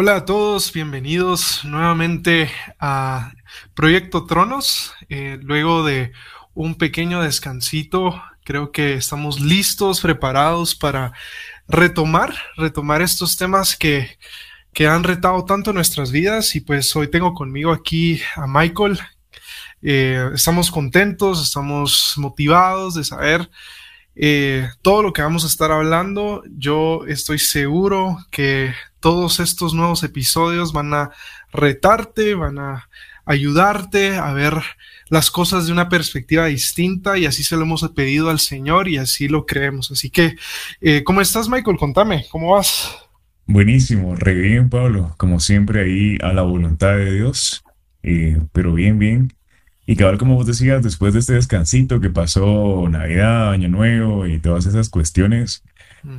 Hola a todos, bienvenidos nuevamente a Proyecto Tronos. Eh, luego de un pequeño descansito, creo que estamos listos, preparados para retomar, retomar estos temas que, que han retado tanto nuestras vidas. Y pues hoy tengo conmigo aquí a Michael. Eh, estamos contentos, estamos motivados de saber eh, todo lo que vamos a estar hablando, yo estoy seguro que todos estos nuevos episodios van a retarte, van a ayudarte a ver las cosas de una perspectiva distinta y así se lo hemos pedido al Señor y así lo creemos. Así que, eh, ¿cómo estás, Michael? Contame, ¿cómo vas? Buenísimo, re bien, Pablo, como siempre ahí a la voluntad de Dios, eh, pero bien, bien. Y cabal, como vos decías, después de este descansito que pasó Navidad, Año Nuevo y todas esas cuestiones.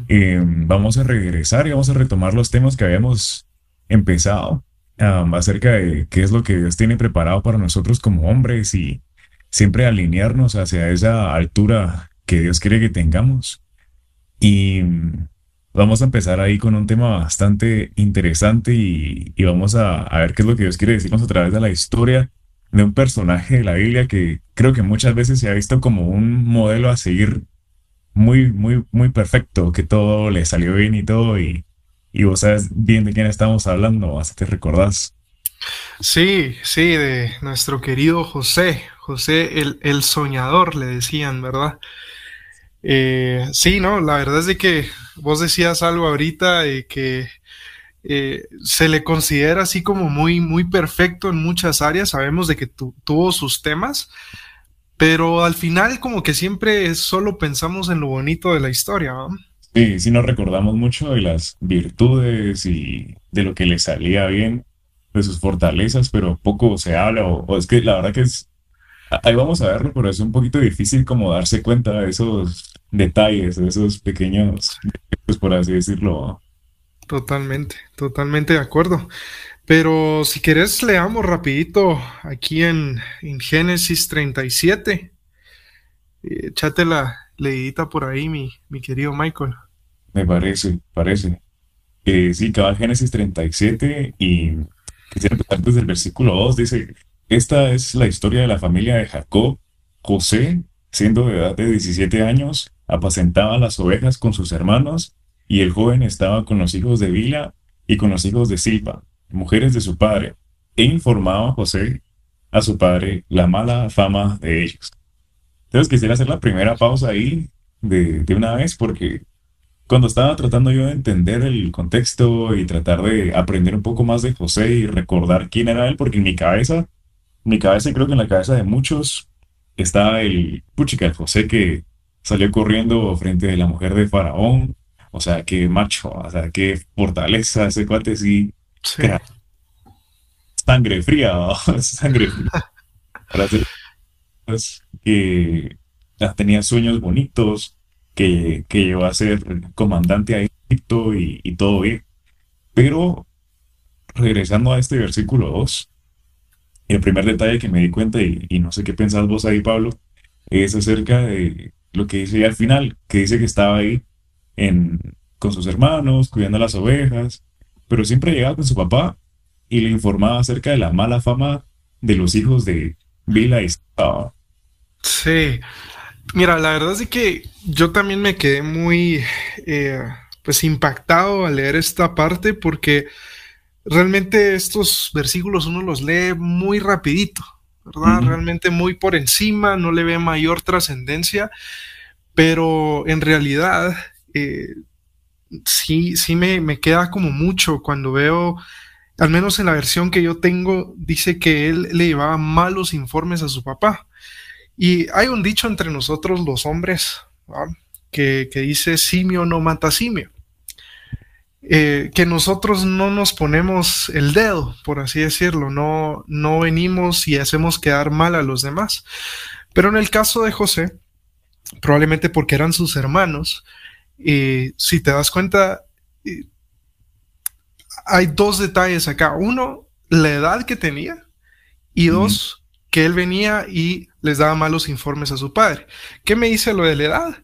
Eh, vamos a regresar y vamos a retomar los temas que habíamos empezado um, acerca de qué es lo que Dios tiene preparado para nosotros como hombres y siempre alinearnos hacia esa altura que Dios quiere que tengamos. Y mm, vamos a empezar ahí con un tema bastante interesante y, vamos a, a ver qué es lo que Dios quiere decirnos a través de la historia de un personaje de la Biblia que creo que muchas veces se ha visto como un modelo a seguir muy, muy, muy perfecto, que todo le salió bien y todo, y, y vos sabes bien de quién estamos hablando, hasta te recordás. Sí, sí, de nuestro querido José, José el, el soñador, le decían, ¿verdad? Eh, sí, no, la verdad es de que vos decías algo ahorita de que eh, se le considera así como muy, muy perfecto en muchas áreas. Sabemos de que tuvo sus temas, pero al final como que siempre solo pensamos en lo bonito de la historia. Sí, sí nos recordamos mucho de las virtudes y de lo que le salía bien, de sus fortalezas, pero poco se habla, o, es que la verdad que es, ahí vamos a verlo, pero es un poquito difícil como darse cuenta de esos detalles, de esos pequeños, pues por así decirlo. Totalmente, totalmente de acuerdo. Pero si querés, leamos rapidito aquí en, Génesis 37. Échate la leidita por ahí, mi, mi querido Michael. Me parece, parece. Eh, sí, cabal Génesis 37 y quisiera empezar desde el versículo 2. Dice, esta es la historia de la familia de Jacob. José, siendo de edad de 17 años, apacentaba las ovejas con sus hermanos y el joven estaba con los hijos de Vila y con los hijos de Silpa, mujeres de su padre, e informaba a José a su padre la mala fama de ellos. Entonces quisiera hacer la primera pausa ahí de, de una vez porque cuando estaba tratando yo de entender el contexto y tratar de aprender un poco más de José y recordar quién era él, porque en mi cabeza, en mi cabeza y creo que en la cabeza de muchos, está el puchica, el José que salió corriendo frente a la mujer de Faraón, o sea, qué macho, o sea, qué fortaleza ese cuate sí. Sangre fría, sangre fría. Que tenía sueños bonitos, que, que llegó a ser comandante a Egipto y, todo bien. Pero regresando a este versículo 2, el primer detalle que me di cuenta, y, no sé qué pensás vos ahí, Pablo, es acerca de lo que dice al final, que dice que estaba ahí con sus hermanos, cuidando las ovejas, pero siempre llegaba con su papá y le informaba acerca de la mala fama de los hijos de Vila y Sí, mira, la verdad es que yo también me quedé muy eh, pues impactado al leer esta parte porque realmente estos versículos uno los lee muy rapidito, ¿verdad? Realmente muy por encima, no le ve mayor trascendencia, pero en realidad eh, sí, sí me, queda como mucho cuando veo, al menos en la versión que yo tengo, dice que él le llevaba malos informes a su papá. Y hay un dicho entre nosotros los hombres que, dice simio no mata simio. Eh, que nosotros no nos ponemos el dedo, por así decirlo, no, no venimos y hacemos quedar mal a los demás. Pero en el caso de José, probablemente porque eran sus hermanos, y si te das cuenta, hay dos detalles acá. Uno, la edad que tenía y dos, que él venía y les daba malos informes a su padre. ¿Qué me dice lo de la edad?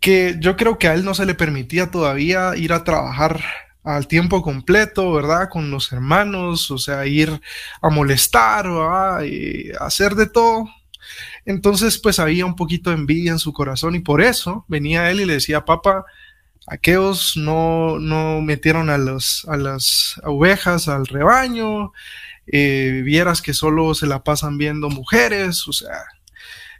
Que yo creo que a él no se le permitía todavía ir a trabajar al tiempo completo, ¿verdad? Con los hermanos, o sea, ir a molestar, ¿verdad? Y hacer de todo. Entonces, pues había un poquito de envidia en su corazón y por eso venía él y le decía, papá, aquellos no, no metieron a, los, a las ovejas al rebaño, eh, vieras que solo se la pasan viendo mujeres, o sea,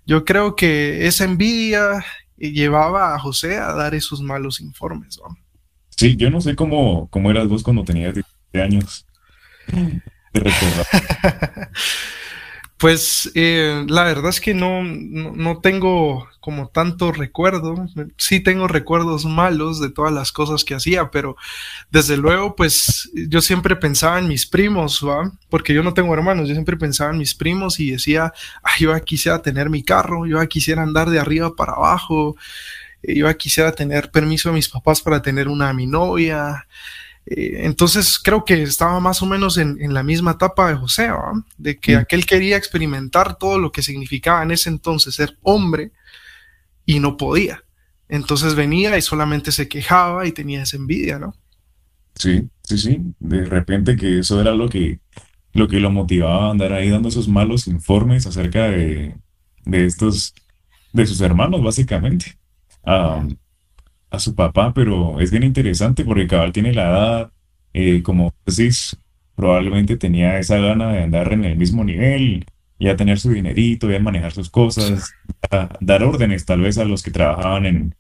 yo creo que esa envidia llevaba a José a dar esos malos informes. ¿no? Sí, yo no sé cómo, cómo eras vos cuando tenías 17 años. Te Pues eh, la verdad es que no, no, tengo como tanto recuerdo. Sí tengo recuerdos malos de todas las cosas que hacía, pero desde luego, pues yo siempre pensaba en mis primos, ¿va? Porque yo no tengo hermanos, yo siempre pensaba en mis primos y decía, yo quisiera tener mi carro, yo quisiera andar de arriba para abajo, yo quisiera tener permiso de mis papás para tener una mi novia. Eh, entonces creo que estaba más o menos en, la misma etapa de José, de que aquel quería experimentar todo lo que significaba en ese entonces ser hombre y no podía. Entonces venía y solamente se quejaba y tenía esa envidia, ¿no? Sí, sí, sí. De repente que eso era lo que lo que lo motivaba a andar ahí dando esos malos informes acerca de, de estos, de sus hermanos, básicamente a su papá, pero es bien interesante porque Cabal tiene la edad, eh, como decís, probablemente tenía esa gana de andar en el mismo nivel, ya tener su dinerito, ya manejar sus cosas, dar órdenes tal vez a los que trabajaban en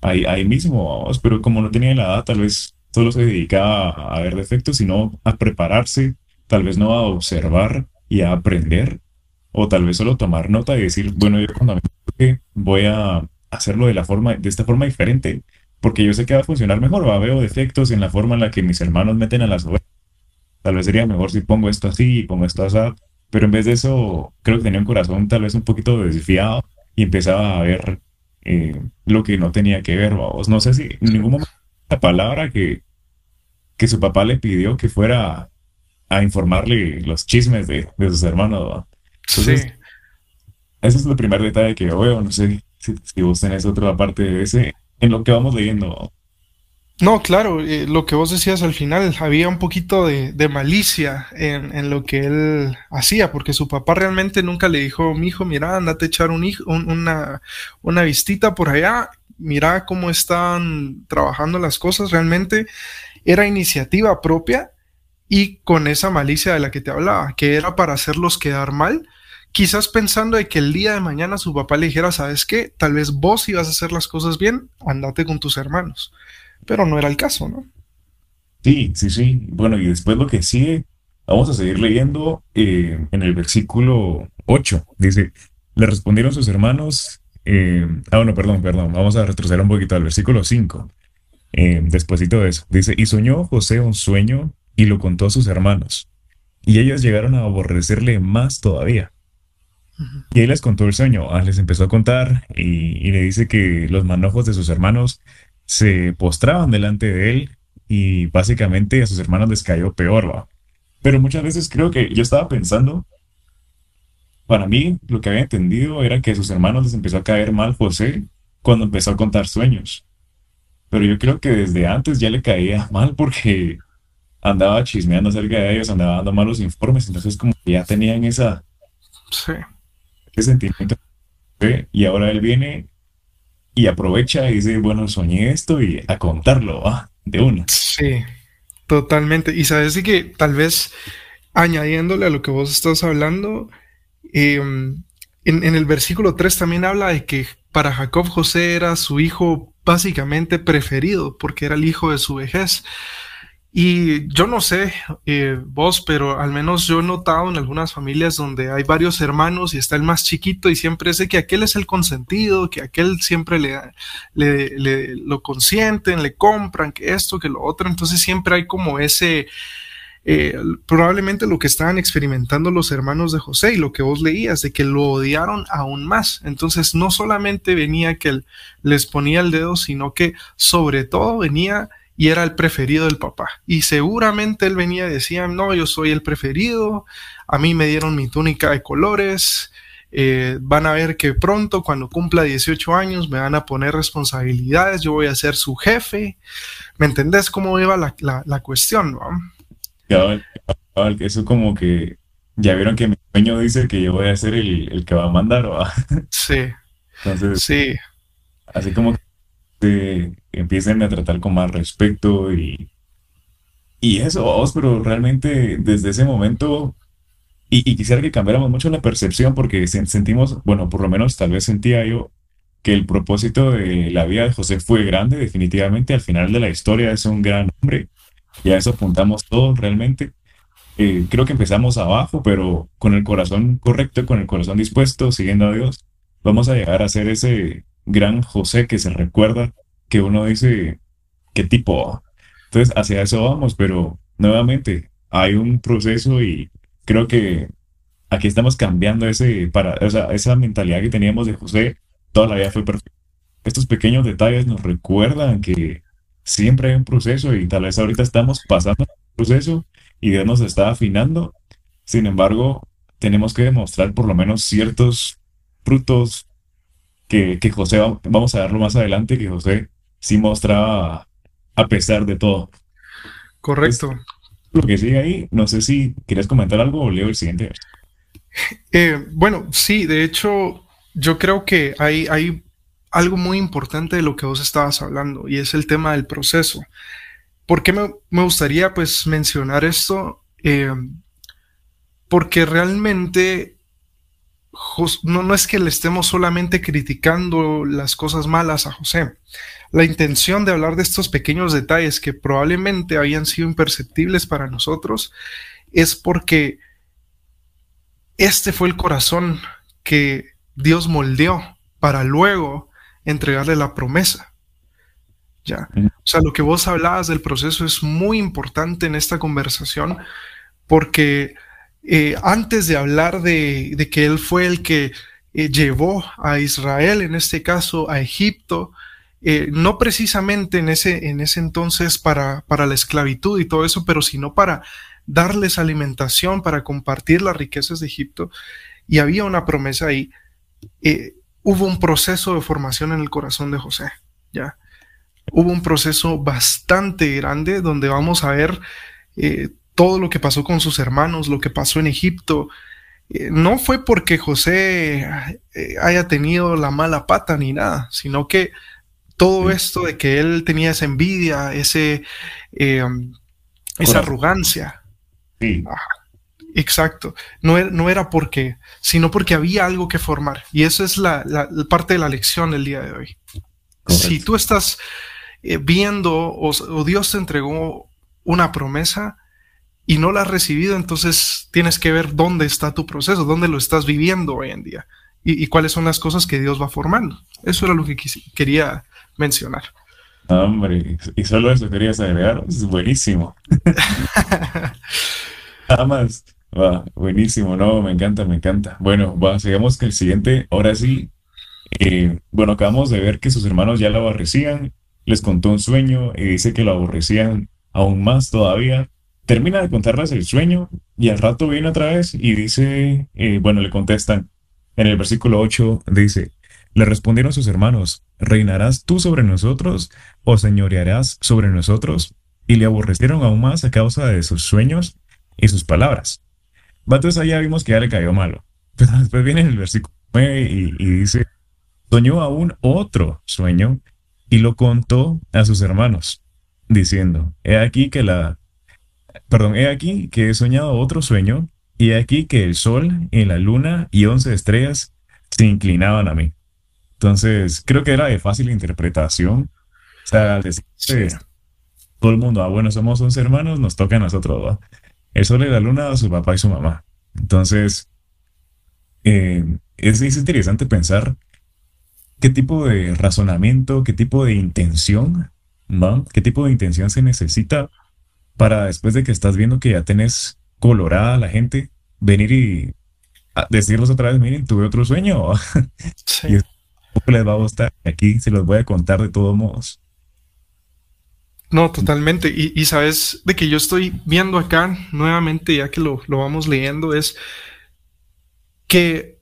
ahí, ahí mismo, pero como no tenía la edad, tal vez solo se dedicaba a ver defectos, sino a prepararse, tal vez no a observar y a aprender, o tal vez solo tomar nota y decir, bueno, yo cuando me voy a hacerlo de la forma, de esta forma diferente, porque yo sé que va a funcionar mejor, va, veo defectos en la forma en la que mis hermanos meten a las ovejas. Tal vez sería mejor si pongo esto así y pongo esto así, pero en vez de eso, creo que tenía un corazón tal vez un poquito desfiado y empezaba a ver eh, lo que no tenía que ver, vamos. No sé si en ningún momento la palabra que, que su papá le pidió que fuera a informarle los chismes de, sus hermanos, Entonces, sí. ese es el primer detalle que veo, no sé si, vos tenés otra parte de ese, en lo que vamos leyendo. No, claro, eh, lo que vos decías al final, había un poquito de, malicia en, lo que él hacía, porque su papá realmente nunca le dijo, mi hijo, mira, andate a echar un hijo, una, una vistita por allá, mira cómo están trabajando las cosas, realmente era iniciativa propia y con esa malicia de la que te hablaba, que era para hacerlos quedar mal quizás pensando de que el día de mañana su papá le dijera, ¿sabes qué? Tal vez vos ibas a hacer las cosas bien, andate con tus hermanos. Pero no era el caso, ¿no? Sí, sí, sí. Bueno, y después lo que sigue, vamos a seguir leyendo eh, en el versículo 8. Dice, le respondieron sus hermanos, eh, ah, bueno, perdón, perdón, vamos a retroceder un poquito al versículo 5. Eh, despuésito de eso, dice, y soñó José un sueño y lo contó a sus hermanos. Y ellos llegaron a aborrecerle más todavía y él les contó el sueño, ah, les empezó a contar y, le dice que los manojos de sus hermanos se postraban delante de él y básicamente a sus hermanos les cayó peor, ¿va? Pero muchas veces creo que yo estaba pensando, para mí lo que había entendido era que a sus hermanos les empezó a caer mal José cuando empezó a contar sueños. Pero yo creo que desde antes ya le caía mal porque andaba chismeando acerca de ellos, andaba dando malos informes, entonces como ya tenían esa... Sí sentimiento. Y ahora él viene y aprovecha y dice, bueno, soñé esto y a contarlo, De una. Sí, totalmente. Y sabes que tal vez añadiéndole a lo que vos estás hablando, em, en, en, el versículo 3 también habla de que para Jacob José era su hijo básicamente preferido porque era el hijo de su vejez. Y yo no sé eh, vos, pero al menos yo he notado en algunas familias donde hay varios hermanos y está el más chiquito y siempre sé que aquel es el consentido, que aquel siempre le, le, lo consienten, le compran, que esto, que lo otro. Entonces siempre hay como ese, eh, probablemente lo que estaban experimentando los hermanos de José y lo que vos leías, de que lo odiaron aún más. Entonces no solamente venía que les ponía el dedo, sino que sobre todo venía y era el preferido del papá. Y seguramente él venía y decía, no, yo soy el preferido, a mí me dieron mi túnica de colores, eh, van a ver que pronto, cuando cumpla 18 años, me van a poner responsabilidades, yo voy a ser su jefe. ¿Me entendés cómo iba la, la, cuestión? ¿no? eso como que ya vieron que mi sueño dice que yo voy a ser el, que va a mandar, ¿va? Sí. Entonces, sí. Así como que empiecen a tratar con más respeto y, y eso, pero realmente desde ese momento y, quisiera que cambiáramos mucho la percepción porque sentimos, bueno, por lo menos tal vez sentía yo que el propósito de la vida de José fue grande, definitivamente. Al final de la historia es un gran hombre y a eso apuntamos todos realmente. Eh, creo que empezamos abajo, pero con el corazón correcto, con el corazón dispuesto, siguiendo a Dios, vamos a llegar a ser ese gran José que se recuerda, que uno dice, ¿qué tipo? Entonces, hacia eso vamos, pero nuevamente hay un proceso y creo que aquí estamos cambiando ese para, esa mentalidad que teníamos de José, toda la vida fue perfecta. Estos pequeños detalles nos recuerdan que siempre hay un proceso y tal vez ahorita estamos pasando un proceso y Dios nos está afinando. Sin embargo, tenemos que demostrar por lo menos ciertos frutos que, que José, vamos a darlo más adelante, que José sí mostraba a pesar de todo. Correcto lo que sigue ahí. No sé si quieres comentar algo o leo el siguiente. Eh, bueno, sí, de hecho, yo creo que hay, hay algo muy importante de lo que vos estabas hablando y es el tema del proceso. ¿Por qué me, gustaría pues mencionar esto? Eh, porque realmente no, no es que le estemos solamente criticando las cosas malas a José. La intención de hablar de estos pequeños detalles que probablemente habían sido imperceptibles para nosotros es porque este fue el corazón que Dios moldeó para luego entregarle la promesa. Ya. O sea, lo que vos hablabas del proceso es muy importante en esta conversación porque eh, antes de hablar de, que Él fue el que eh, llevó a Israel, en este caso a Egipto, eh, no precisamente en ese, en ese entonces para, para la esclavitud y todo eso, pero sino para darles alimentación, para compartir las riquezas de Egipto. Y había una promesa ahí. hubo un proceso de formación en el corazón de José, ¿ya? Hubo un proceso bastante grande donde vamos a ver todo lo que pasó con sus hermanos, lo que pasó en Egipto, eh, no fue porque José eh, haya tenido la mala pata ni nada, sino que todo esto de que él tenía esa envidia, ese, eh, esa arrogancia. exacto. No, er, no, era porque, sino porque había algo que formar. Y eso es la, parte de la lección del día de hoy. Si tú estás viendo o Dios te entregó una promesa, y no la has recibido, entonces tienes que ver dónde está tu proceso, dónde lo estás viviendo hoy en día y, cuáles son las cosas que Dios va formando. Eso era lo que quería mencionar. Hombre, y solo eso querías agregar, es buenísimo. Nada más. Va, buenísimo, no, me encanta, me encanta. Bueno, va, sigamos con el siguiente. Ahora sí, eh, bueno, acabamos de ver que sus hermanos ya lo aborrecían, les contó un sueño y dice que lo aborrecían aún más todavía termina de contarles el sueño y al rato viene otra vez y dice, eh, bueno, le contestan, en el versículo 8 dice, le respondieron sus hermanos, ¿reinarás tú sobre nosotros o señorearás sobre nosotros? Y le aborrecieron aún más a causa de sus sueños y sus palabras. Entonces allá vimos que ya le cayó malo. Pero después viene el versículo 9 y, y dice, soñó aún otro sueño y lo contó a sus hermanos, diciendo, he aquí que la Perdón, he aquí que he soñado otro sueño, y he aquí que el sol y la luna y once estrellas se inclinaban a mí. Entonces, creo que era de fácil interpretación. O sea, decir todo el mundo, ah, bueno, somos once hermanos, nos toca a nosotros, El sol y la luna, su papá y su mamá. Entonces, eh, es, es interesante pensar qué tipo de razonamiento, qué tipo de intención, ¿no? ¿Qué tipo de intención se necesita para después de que estás viendo que ya tenés colorada la gente, venir y decirles otra vez, miren, tuve otro sueño. Sí. y les va a gustar. Aquí se los voy a contar de todos modos. No, totalmente. Y, sabes de que yo estoy viendo acá nuevamente, ya que lo, lo vamos leyendo, es que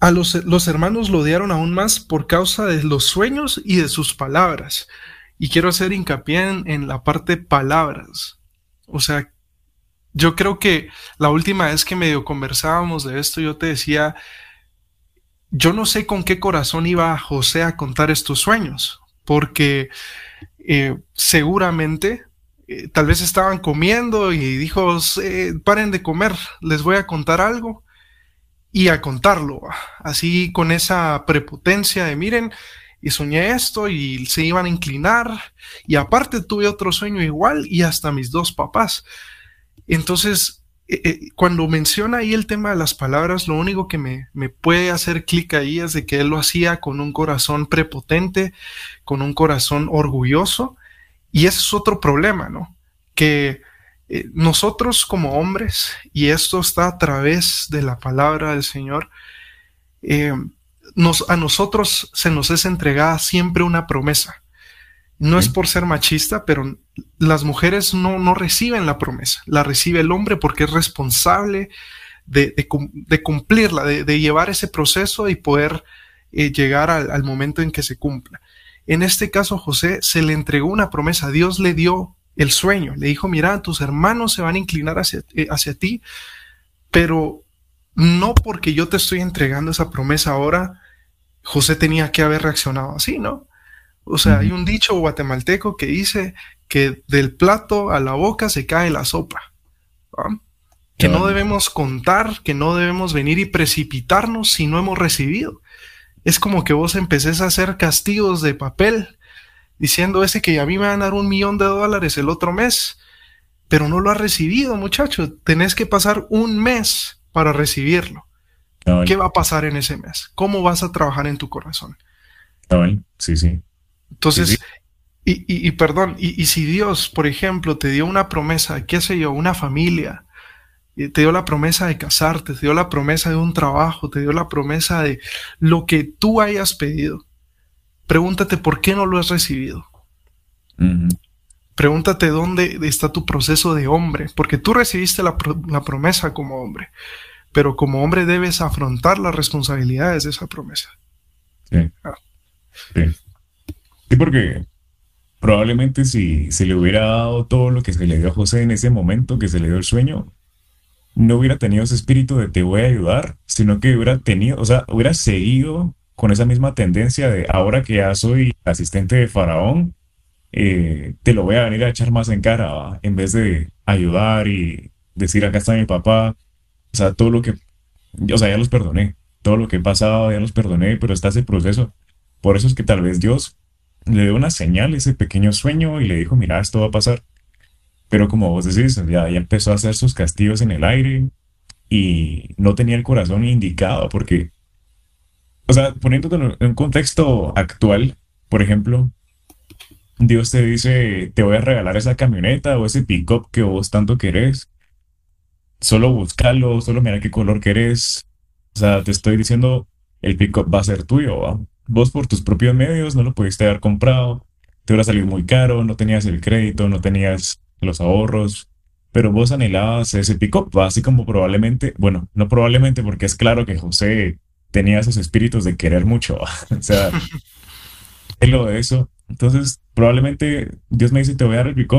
a los, los hermanos lo odiaron aún más por causa de los sueños y de sus palabras. Y quiero hacer hincapié en, la parte palabras. O sea, yo creo que la última vez que medio conversábamos de esto, yo te decía, yo no sé con qué corazón iba José a contar estos sueños, porque eh, seguramente eh, tal vez estaban comiendo y dijo, paren de comer, les voy a contar algo y a contarlo, así con esa prepotencia de miren, y soñé esto y se iban a inclinar y aparte tuve otro sueño igual y hasta mis dos papás. Entonces, eh, eh, cuando menciona ahí el tema de las palabras, lo único que me, me puede hacer clic ahí es de que él lo hacía con un corazón prepotente, con un corazón orgulloso y ese es otro problema, ¿no? Que eh, nosotros como hombres, y esto está a través de la palabra del Señor, nos, a nosotros se nos es entregada siempre una promesa. No es por ser machista, pero las mujeres no, no, reciben la promesa, la recibe el hombre porque es responsable de, de, cumplirla, de, llevar ese proceso y poder eh, llegar al, al momento en que se cumpla. En este caso, José se le entregó una promesa, Dios le dio el sueño. Le dijo, mira, tus hermanos se van a inclinar hacia, eh, hacia ti, pero no porque yo te estoy entregando esa promesa ahora, José tenía que haber reaccionado así, ¿no? O sea, hay un dicho guatemalteco que dice que del plato a la boca se cae la sopa. Que no debemos contar, que no debemos venir y precipitarnos si no hemos recibido. Es como que vos empecés a hacer castigos de papel diciendo ese que a mí me van a dar un millón de dólares el otro mes, pero no lo has recibido, muchacho. Tenés que pasar un mes para recibirlo. ¿Qué va a pasar en ese mes? ¿Cómo vas a trabajar en tu corazón? Sí, sí. Entonces, Y, perdón, y, si Dios, por ejemplo, te dio una promesa, qué sé yo, una familia, te dio la promesa de casarte, te dio la promesa de un trabajo, te dio la promesa de lo que tú hayas pedido, pregúntate por qué no lo has recibido. Pregúntate dónde está tu proceso de hombre, porque tú recibiste la, promesa como hombre, pero como hombre debes afrontar las responsabilidades de esa promesa. Sí. Ah. Sí. Porque probablemente si se le hubiera dado todo lo que se le dio a José en ese momento, que se le dio el sueño, no hubiera tenido ese espíritu de te voy a ayudar, sino que hubiera tenido, o sea, hubiera seguido con esa misma tendencia de ahora que ya soy asistente de Faraón, eh, te lo voy a venir a echar más en cara, en vez de ayudar y decir acá está mi papá, o sea, todo lo que, o sea, ya los perdoné, todo lo que he pasado ya los perdoné, pero está ese proceso. Por eso es que tal vez Dios le dio una señal, ese pequeño sueño, y le dijo, mira, esto va a pasar. Pero como vos decís, ya, ya empezó a hacer sus castigos en el aire y no tenía el corazón indicado porque o sea, poniéndote en un contexto actual, por ejemplo, Dios te dice, te voy a regalar esa camioneta o ese pick-up que vos tanto querés. Solo buscalo, solo mira qué color querés. O sea, te estoy diciendo, el pick-up va a ser tuyo. Vos por tus propios medios no lo pudiste haber comprado. Te hubiera salido muy caro, no tenías el crédito, no tenías los ahorros. Pero vos anhelabas ese pick-up, así como probablemente, bueno, no probablemente porque es claro que José tenía esos espíritus de querer mucho. o sea, es lo de eso. Entonces, probablemente Dios me dice, te voy a dar el pick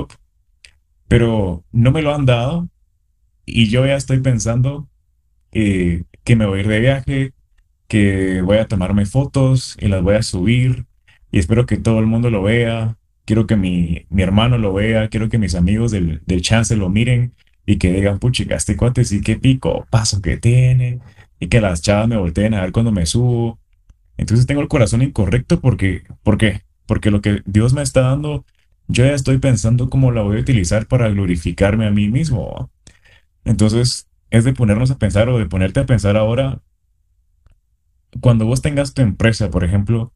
pero no me lo han dado y yo ya estoy pensando eh, que me voy a ir de viaje, que voy a tomarme fotos y las voy a subir y espero que todo el mundo lo vea. Quiero que mi, mi hermano lo vea, quiero que mis amigos del, del chance lo miren y que digan, puchica, este cuate sí qué pico paso que tiene y que las chavas me volteen a ver cuando me subo. Entonces tengo el corazón incorrecto porque, ¿por qué? Porque lo que Dios me está dando, yo ya estoy pensando cómo la voy a utilizar para glorificarme a mí mismo. Entonces es de ponernos a pensar o de ponerte a pensar ahora, cuando vos tengas tu empresa, por ejemplo,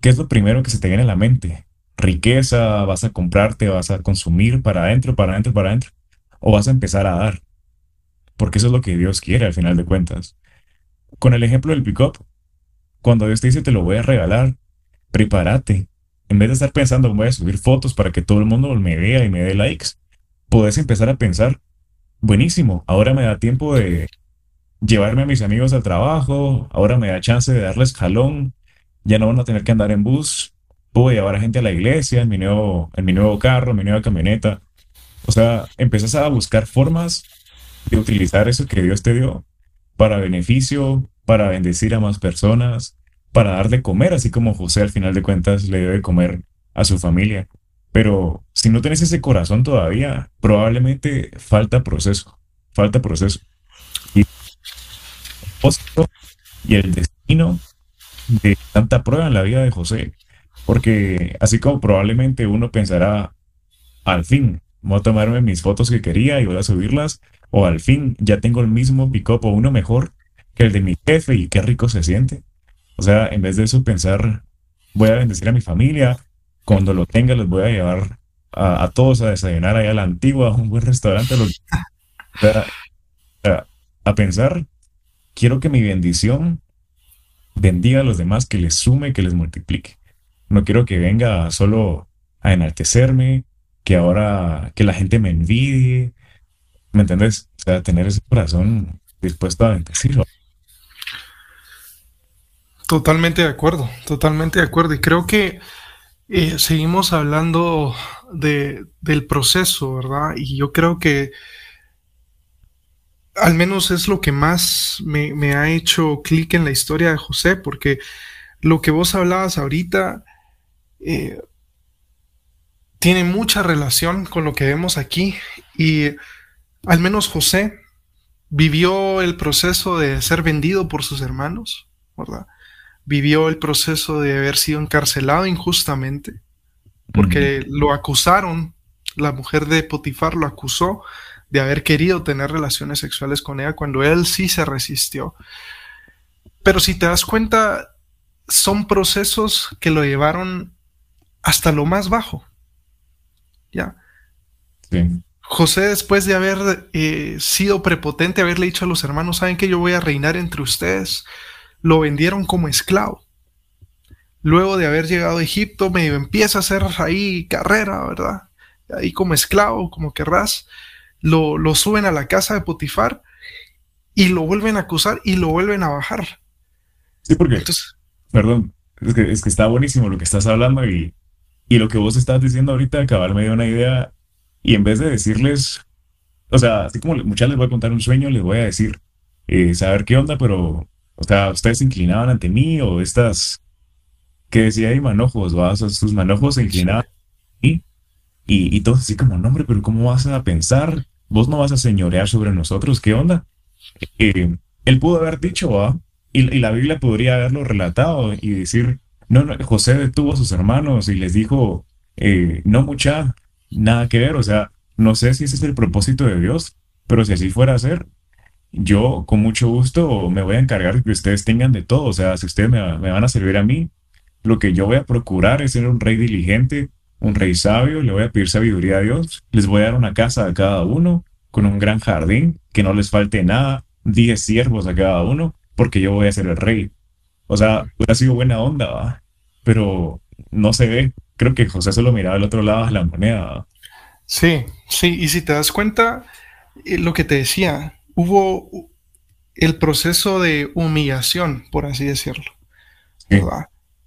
¿qué es lo primero que se te viene a la mente? Riqueza, vas a comprarte, vas a consumir para adentro, para adentro, para adentro, o vas a empezar a dar, porque eso es lo que Dios quiere al final de cuentas. Con el ejemplo del pick-up, cuando Dios te dice te lo voy a regalar, prepárate. En vez de estar pensando, voy a subir fotos para que todo el mundo me vea y me dé likes, puedes empezar a pensar, buenísimo, ahora me da tiempo de, llevarme a mis amigos al trabajo, ahora me da chance de darles jalón, ya no van a tener que andar en bus, puedo llevar a gente a la iglesia en mi nuevo, en mi nuevo carro, en mi nueva camioneta. O sea, empezás a buscar formas de utilizar eso que Dios te dio para beneficio, para bendecir a más personas, para darle comer, así como José al final de cuentas le debe comer a su familia. Pero si no tienes ese corazón todavía, probablemente falta proceso, falta proceso. Y y el destino de tanta prueba en la vida de José. Porque así como probablemente uno pensará, al fin, voy a tomarme mis fotos que quería y voy a subirlas, o al fin ya tengo el mismo pick-up uno mejor que el de mi jefe y qué rico se siente. O sea, en vez de eso pensar, voy a bendecir a mi familia, cuando lo tenga les voy a llevar a, todos a desayunar allá a la antigua, a un buen restaurante. a pensar, quiero que mi bendición bendiga a los demás, que les sume, que les multiplique. No quiero que venga solo a enaltecerme, que ahora que la gente me envidie. ¿Me entiendes? O sea, tener ese corazón dispuesto a bendecirlo. Totalmente de acuerdo, totalmente de acuerdo. Y creo que eh, seguimos hablando de, del proceso, ¿verdad? Y yo creo que al menos es lo que más me, ha hecho clic en la historia de José, porque lo que vos hablabas ahorita eh, tiene mucha relación con lo que vemos aquí. Y al menos José vivió el proceso de ser vendido por sus hermanos, ¿verdad? Vivió el proceso de haber sido encarcelado injustamente, porque lo acusaron, la mujer de Potifar lo acusó de haber querido tener relaciones sexuales con ella cuando él sí se resistió. Pero si te das cuenta, son procesos que lo llevaron hasta lo más bajo. ¿Ya? José, después de haber eh, sido prepotente, haberle dicho a los hermanos, saben que yo voy a reinar entre ustedes, lo vendieron como esclavo. Luego de haber llegado a Egipto, medio empieza a hacer ahí carrera, ¿verdad? Ahí como esclavo, como querrás lo, suben a la casa de Potifar y lo vuelven a acusar y lo vuelven a bajar. Sí, porque, perdón, es que, es que, está buenísimo lo que estás hablando y, y lo que vos estás diciendo ahorita, acabar me dio una idea y en vez de decirles, o sea, así como muchas les voy a contar un sueño, les voy a decir, eh, saber qué onda, pero, o sea, ustedes se inclinaban ante mí o estas, que decía ahí manojos, ¿va? sus manojos se inclinaban y, y, y todos así como, no, hombre, pero ¿cómo vas a pensar vos no vas a señorear sobre nosotros, ¿qué onda? Eh, él pudo haber dicho, ¿ah? Y, la Biblia podría haberlo relatado y decir, no, no José detuvo a sus hermanos y les dijo, eh, no mucha, nada que ver, o sea, no sé si ese es el propósito de Dios, pero si así fuera a ser, yo con mucho gusto me voy a encargar de que ustedes tengan de todo, o sea, si ustedes me, me van a servir a mí, lo que yo voy a procurar es ser un rey diligente, un rey sabio, le voy a pedir sabiduría a Dios, les voy a dar una casa a cada uno, con un gran jardín, que no les falte nada, diez siervos a cada uno, porque yo voy a ser el rey. O sea, hubiera sido buena onda, ¿va? pero no se ve. Creo que José solo miraba al otro lado de la moneda. Sí, sí, y si te das cuenta, eh, lo que te decía, hubo el proceso de humillación, por así decirlo.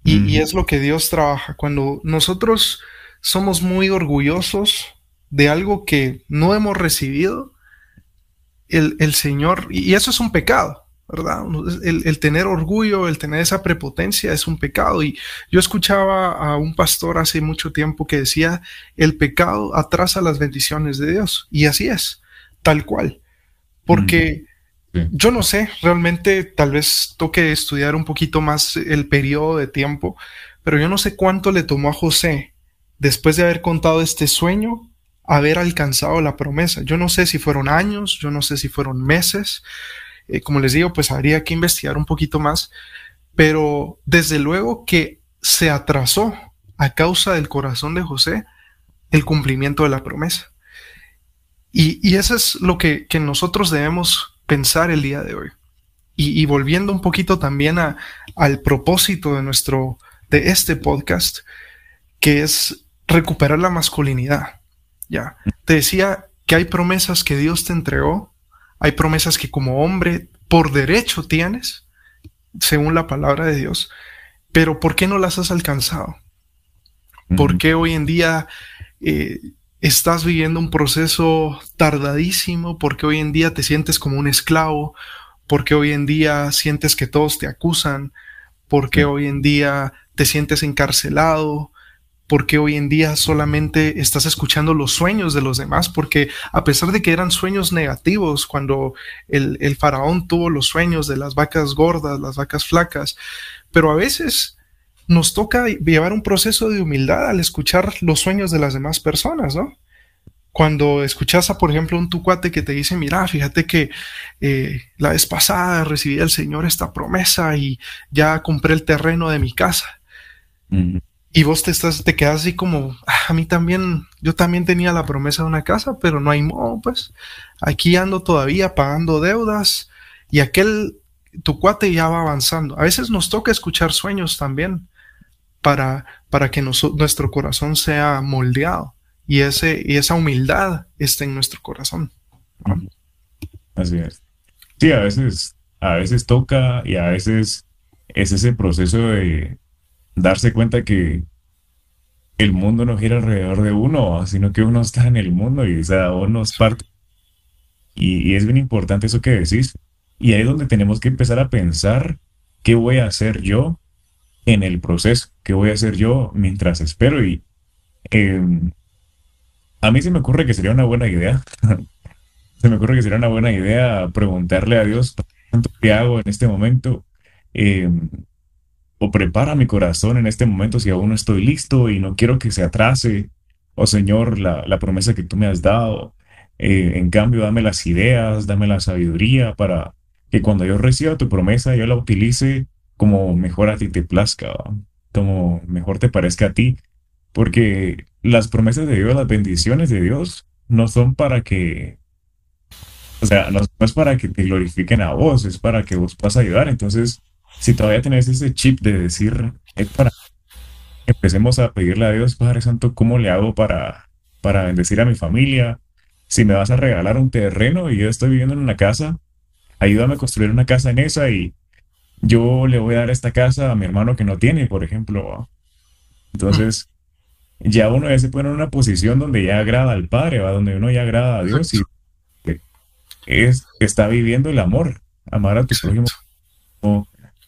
Y, y, es lo que Dios trabaja. Cuando nosotros somos muy orgullosos de algo que no hemos recibido, el, Señor, y eso es un pecado, ¿verdad? El, tener orgullo, el tener esa prepotencia es un pecado. Y yo escuchaba a un pastor hace mucho tiempo que decía, el pecado atrasa las bendiciones de Dios. Y así es, tal cual. Porque mm, yo no sé, realmente tal vez toque estudiar un poquito más el periodo de tiempo, pero yo no sé cuánto le tomó a José después de haber contado este sueño, haber alcanzado la promesa. Yo no sé si fueron años, yo no sé si fueron meses. Eh, como les digo, pues habría que investigar un poquito más, pero desde luego que se atrasó a causa del corazón de José el cumplimiento de la promesa. Y, eso es lo que, nosotros debemos pensar el día de hoy. Y, volviendo un poquito también a, al propósito de nuestro, de este podcast, que es recuperar la masculinidad. Ya. Te decía que hay promesas que Dios te entregó, hay promesas que como hombre por derecho tienes, según la palabra de Dios, pero ¿por qué no las has alcanzado? ¿Por qué hoy en día eh, estás viviendo un proceso tardadísimo? ¿Por qué hoy en día te sientes como un esclavo? ¿Por qué hoy en día sientes que todos te acusan? ¿Por qué hoy en día te sientes encarcelado? Porque hoy en día solamente estás escuchando los sueños de los demás, porque a pesar de que eran sueños negativos, cuando el, faraón tuvo los sueños de las vacas gordas, las vacas flacas, pero a veces nos toca llevar un proceso de humildad al escuchar los sueños de las demás personas, ¿no? Cuando escuchas a, por ejemplo, un tucuate que te dice, mira, fíjate que eh, la vez pasada recibí del Señor esta promesa y ya compré el terreno de mi casa. Y vos te estás, te quedas así como, ah, a mí también, yo también tenía la promesa de una casa, pero no hay modo, pues. Aquí ando todavía pagando deudas y aquel, tu cuate ya va avanzando. A veces nos toca escuchar sueños también para, para que nuestro corazón sea moldeado y, ese, y esa humildad esté en nuestro corazón. Así es. Sí, a veces, a veces toca y a veces es ese proceso de, darse cuenta que el mundo no gira alrededor de uno, sino que uno está en el mundo y o sea, uno es parte. Y, es bien importante eso que decís. Y ahí es donde tenemos que empezar a pensar qué voy a hacer yo en el proceso, qué voy a hacer yo mientras espero. Y em, a mí se me ocurre que sería una buena idea. se me ocurre que sería una buena idea preguntarle a Dios que hago en este momento. Eh, o prepara mi corazón en este momento si aún no estoy listo y no quiero que se atrase. Oh Señor, la, promesa que tú me has dado. Eh, en cambio, dame las ideas, dame la sabiduría para que cuando yo reciba tu promesa yo la utilice como mejor a ti te plazca, como mejor te parezca a ti. Porque las promesas de Dios, las bendiciones de Dios, no son para que, o sea, no es para que te glorifiquen a vos, es para que vos puedas ayudar. Entonces, si todavía tenés ese chip de decir, es para empecemos a pedirle a Dios, Padre Santo, ¿cómo le hago para, para bendecir a mi familia? Si me vas a regalar un terreno y yo estoy viviendo en una casa, ayúdame a construir una casa en esa y yo le voy a dar esta casa a mi hermano que no tiene, por ejemplo. Entonces, ya uno ya se pone en una posición donde ya agrada al Padre, ¿va? donde uno ya agrada a Dios y es, está viviendo el amor, amar a tu prójimo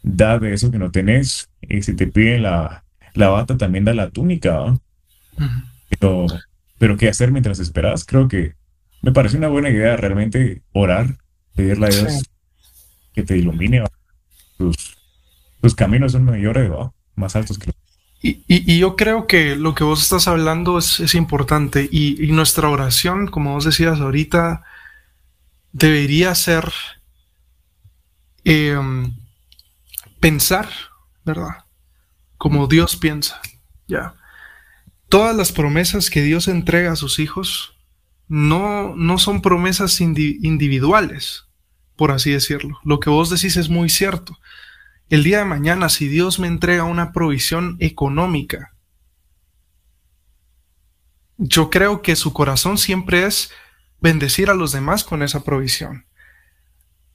da de eso que no tenés. Y si te piden la, bata, también da la túnica. pero, pero, ¿qué hacer mientras esperas? Creo que me parece una buena idea realmente orar, pedirle a Dios que te ilumine. Tus, caminos son mayores, más altos que y, y, yo creo que lo que vos estás hablando es, importante y, nuestra oración, como vos decías ahorita, debería ser em, pensar, ¿verdad? Como Dios piensa, ya. Todas las promesas que Dios entrega a sus hijos no, no son promesas individuales, por así decirlo. Lo que vos decís es muy cierto. El día de mañana, si Dios me entrega una provisión económica, yo creo que su corazón siempre es bendecir a los demás con esa provisión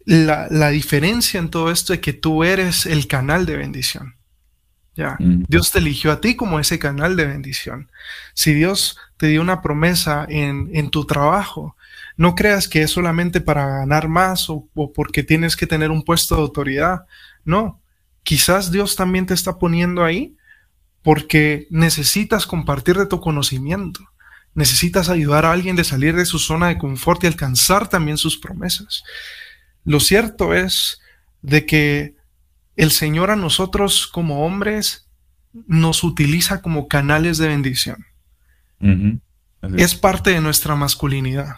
la, diferencia en todo esto es que tú eres el canal de bendición. Ya, mm. Dios te eligió a ti como ese canal de bendición. Si Dios te dio una promesa en, en tu trabajo, no creas que es solamente para ganar más o, o, porque tienes que tener un puesto de autoridad. No, quizás Dios también te está poniendo ahí porque necesitas compartir de tu conocimiento. Necesitas ayudar a alguien de salir de su zona de confort y alcanzar también sus promesas. Lo cierto es de que el Señor a nosotros como hombres nos utiliza como canales de bendición. es. parte de nuestra masculinidad.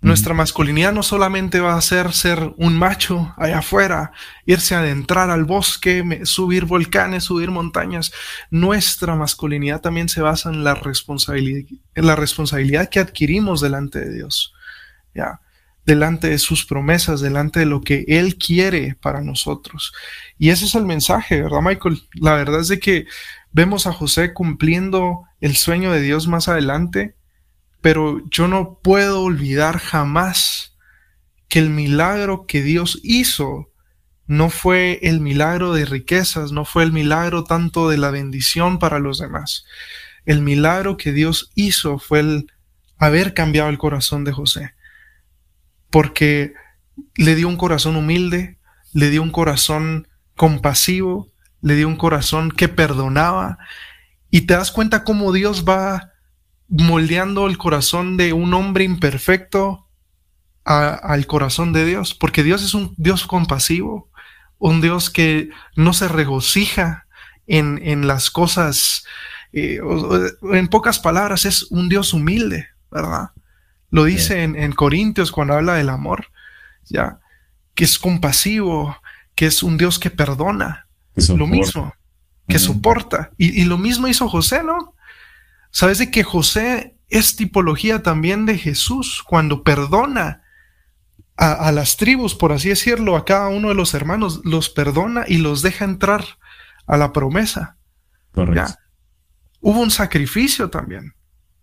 Nuestra masculinidad no solamente va a ser ser un macho allá afuera, irse a adentrar al bosque, subir volcanes, subir montañas. Nuestra masculinidad también se basa en la responsabilidad, en la responsabilidad que adquirimos delante de Dios. ¿ya? Delante de sus promesas, delante de lo que Él quiere para nosotros. Y ese es el mensaje, ¿verdad, Michael? La verdad es de que vemos a José cumpliendo el sueño de Dios más adelante, pero yo no puedo olvidar jamás que el milagro que Dios hizo no fue el milagro de riquezas, no fue el milagro tanto de la bendición para los demás. El milagro que Dios hizo fue el haber cambiado el corazón de José, porque le dio un corazón humilde, le dio un corazón compasivo, le dio un corazón que perdonaba, y te das cuenta cómo Dios va moldeando el corazón de un hombre imperfecto al corazón de Dios, porque Dios es un Dios compasivo, un Dios que no se regocija en, en las cosas, eh, en pocas palabras, es un Dios humilde, ¿verdad? Lo dice en, en, Corintios cuando habla del amor, ¿ya? Que es compasivo, que es un Dios que perdona, lo mismo, que soporta. Y, y, lo mismo hizo José, ¿no? Sabes de que José es tipología también de Jesús cuando perdona a, las tribus, por así decirlo, a cada uno de los hermanos, los perdona y los deja entrar a la promesa. Correcto. Hubo un sacrificio también.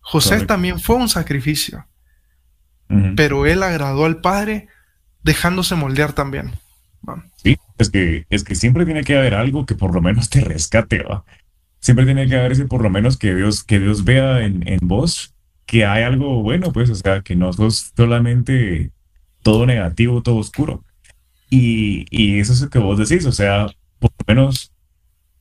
José también fue un sacrificio. Pero él agradó al Padre dejándose moldear también. Sí, es que, es que siempre tiene que haber algo que por lo menos te rescate, ¿va? Siempre tiene que haber ese por lo menos que Dios, que Dios vea en, en vos que hay algo bueno, pues, o sea, que no sos solamente todo negativo, todo oscuro. Y, y eso es lo que vos decís, o sea, por lo menos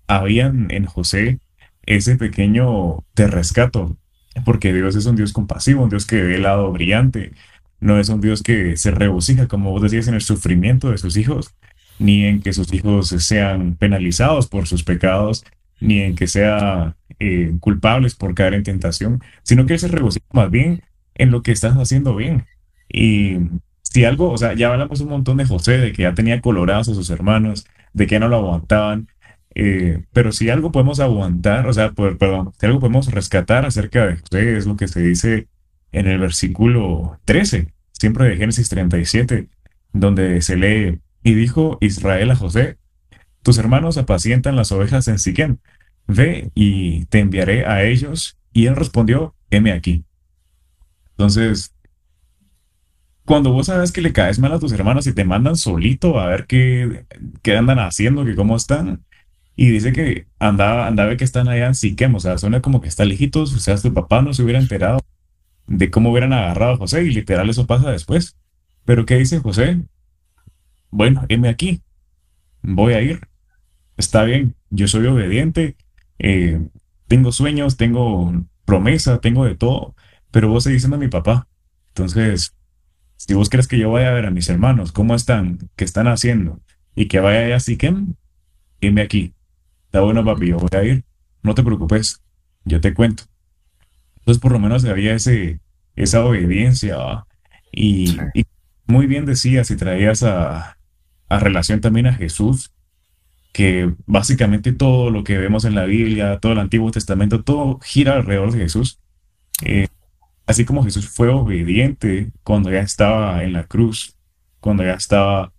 habían en José ese pequeño te rescato, porque Dios es un Dios compasivo, un Dios que ve el lado brillante, no es un Dios que se regocija, como vos decías, en el sufrimiento de sus hijos, ni en que sus hijos sean penalizados por sus pecados, ni en que sean eh, culpables por caer en tentación, sino que se regocija más bien en lo que estás haciendo bien. Y si algo, o sea, ya hablamos un montón de José, de que ya tenía colorados a sus hermanos, de que no lo aguantaban, eh, pero si algo podemos aguantar, o sea, perdón, si algo podemos rescatar acerca de José, es lo que se dice en el versículo 13, siempre de Génesis 37, donde se lee, y dijo Israel a José, tus hermanos apacientan las ovejas en Siquem, ve y te enviaré a ellos. Y él respondió, heme aquí. Entonces, cuando vos sabes que le caes mal a tus hermanos y te mandan solito a ver qué, qué andan haciendo, que cómo están, y dice que andaba, andaba que están allá en Siquem, o sea, suena como que está lejitos, o sea, su papá no se hubiera enterado de cómo hubieran agarrado a José, y literal eso pasa después. Pero ¿qué dice José? Bueno, heme aquí, voy a ir, está bien, yo soy obediente, eh, tengo sueños, tengo promesa, tengo de todo, pero vos seguís siendo mi papá. Entonces, si vos crees que yo vaya a ver a mis hermanos, cómo están, qué están haciendo, y que vaya a Siquem, dime aquí. Está bueno, papi, yo voy a ir. No te preocupes, yo te cuento. Entonces, por lo menos había ese, esa obediencia. Y, muy bien decías y traías a, a relación también a Jesús, que básicamente todo lo que vemos en la Biblia, todo el Antiguo Testamento, todo gira alrededor de Jesús. Eh, Así como Jesús fue obediente cuando ya estaba en la cruz, cuando ya estaba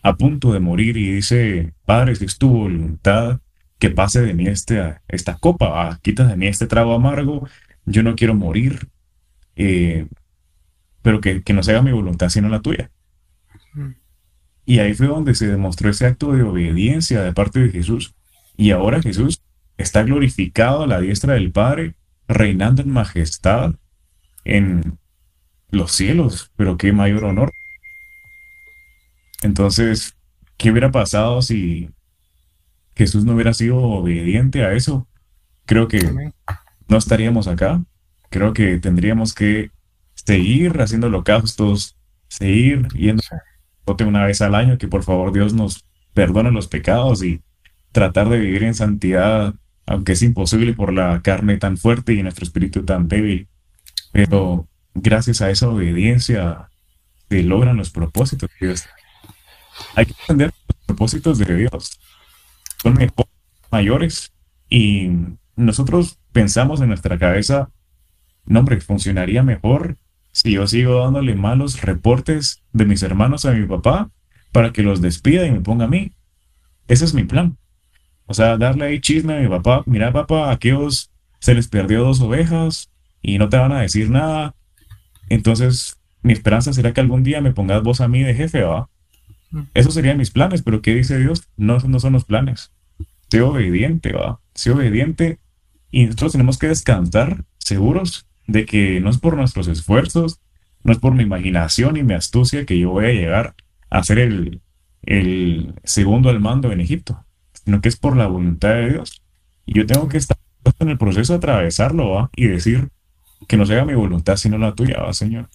a punto de morir y dice, Padre, si es tu voluntad, que pase de mí este, esta copa, ah, quita de mí este trago amargo, yo no quiero morir, eh, pero que, que no se haga mi voluntad sino la tuya. Y ahí fue donde se demostró ese acto de obediencia de parte de Jesús. Y ahora Jesús está glorificado a la diestra del Padre, reinando en majestad en los cielos, pero qué mayor honor. Entonces, ¿qué hubiera pasado si Jesús no hubiera sido obediente a eso? Creo que no estaríamos acá. Creo que tendríamos que seguir haciendo holocaustos, seguir yendo una vez al año, que por favor Dios nos perdone los pecados y tratar de vivir en santidad, aunque es imposible por la carne tan fuerte y nuestro espíritu tan débil. Pero gracias a esa obediencia se logran los propósitos de Dios. Hay que entender los propósitos de Dios. Son mayores y nosotros pensamos en nuestra cabeza, no hombre, funcionaría mejor si yo sigo dándole malos reportes de mis hermanos a mi papá para que los despida y me ponga a mí. Ese es mi plan. O sea, darle ahí chisme a mi papá. Mira, papá, a aquellos se les perdió dos ovejas, y no te van a decir nada. Entonces, mi esperanza será que algún día me pongas vos a mí de jefe, ¿va? Esos serían mis planes, pero ¿qué dice Dios? No, no son los planes. Sé obediente, ¿va? Sé obediente y nosotros tenemos que descansar seguros de que no es por nuestros esfuerzos, no es por mi imaginación y mi astucia que yo voy a llegar a ser el, el segundo al mando en Egipto, sino que es por la voluntad de Dios. Y yo tengo que estar en el proceso de atravesarlo ¿va? y decir que no sea mi voluntad sino la tuya, ¿va, Señor?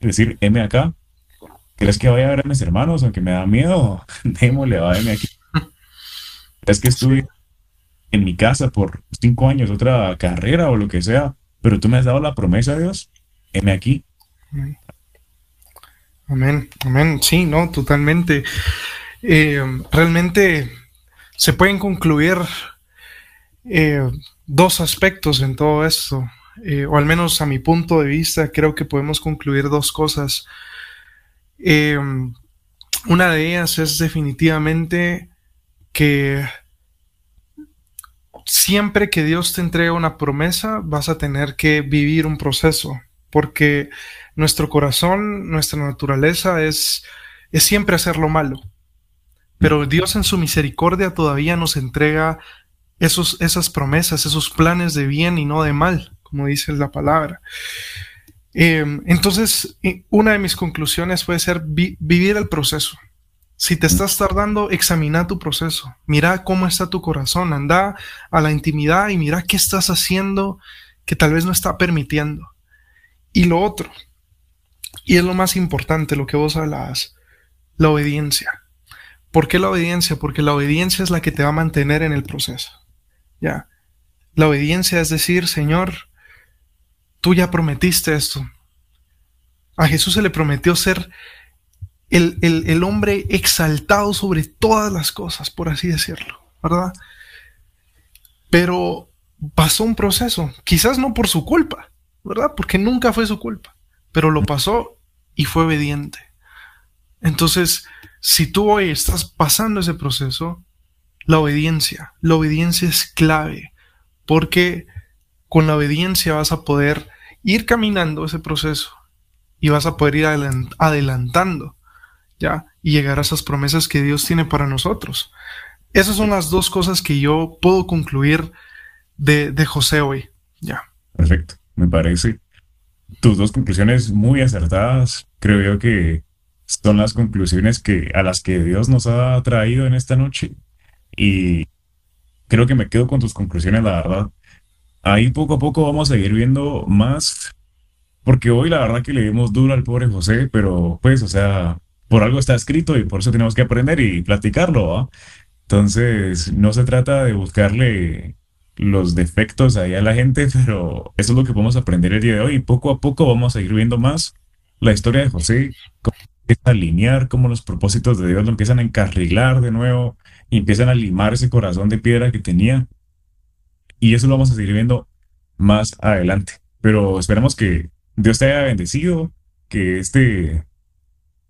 Decir, heme acá. ¿Crees que vaya a ver a mis hermanos aunque me da miedo? Démosle, va, heme aquí. ¿Crees que estuve en mi casa por cinco años, otra carrera o lo que sea? Pero tú me has dado la promesa, Dios. Heme aquí. Amén, amén. Sí, no, totalmente. Eh, realmente se pueden concluir eh, dos aspectos en todo esto, eh, o al menos a mi punto de vista, creo que podemos concluir dos cosas. Una de ellas es definitivamente que siempre que Dios te entrega una promesa, vas a tener que vivir un proceso, porque nuestro corazón, nuestra naturaleza es, es siempre hacer lo malo. Pero Dios en su misericordia todavía nos entrega esos, esas promesas, esos planes de bien y no de mal, como dice la palabra. Em, entonces, una de mis conclusiones puede ser vivir el proceso. Si te estás tardando, examina tu proceso. Mira cómo está tu corazón. Anda a la intimidad y mira qué estás haciendo que tal vez no está permitiendo. Y lo otro, y es lo más importante, lo que vos hablabas, la obediencia. ¿Por qué la obediencia? Porque la obediencia es la que te va a mantener en el proceso. Ya. La obediencia es decir, Señor, tú ya prometiste esto. A Jesús se le prometió ser el, el hombre exaltado sobre todas las cosas, por así decirlo, ¿verdad? Pero pasó un proceso, quizás no por su culpa, ¿verdad? Porque nunca fue su culpa, pero lo pasó y fue obediente. Entonces, si tú hoy estás pasando ese proceso, la obediencia, la obediencia es clave, porque con la obediencia vas a poder ir caminando ese proceso y vas a poder ir adelantando, ¿ya? Y llegar a esas promesas que Dios tiene para nosotros. Esas son las dos cosas que yo puedo concluir de, de José hoy, ¿ya? Perfecto, me parece. Tus dos conclusiones muy acertadas, creo yo que son las conclusiones que, a las que Dios nos ha traído en esta noche. Y creo que me quedo con tus conclusiones, la verdad. Ahí poco a poco vamos a ir viendo más, porque hoy la verdad que le dimos duro al pobre José, pero pues, o sea, por algo está escrito y por eso tenemos que aprender y platicarlo. Entonces, no se trata de buscarle los defectos ahí a la gente, pero eso es lo que podemos aprender el día de hoy poco a poco vamos a ir viendo más la historia de José, empieza a alinear, como los propósitos de Dios lo empiezan a encarrilar de nuevo y empiezan a limar ese corazón de piedra que tenía. Y eso lo vamos a seguir viendo más adelante. Pero esperamos que Dios te haya bendecido, que este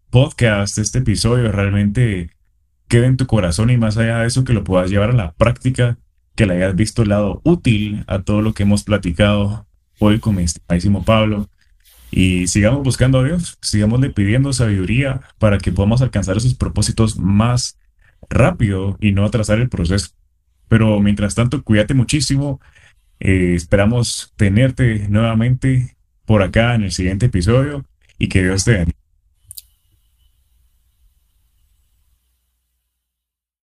podcast, este episodio realmente quede en tu corazón y más allá de eso que lo puedas llevar a la práctica, que le hayas visto el lado útil a todo lo que hemos platicado hoy con mi estimadísimo Pablo y sigamos buscando a Dios, sigamosle pidiendo sabiduría para que podamos alcanzar esos propósitos más rápido y no atrasar el proceso. Pero mientras tanto, cuídate muchísimo. Eh, esperamos tenerte nuevamente por acá en el siguiente episodio y que Dios te bendiga.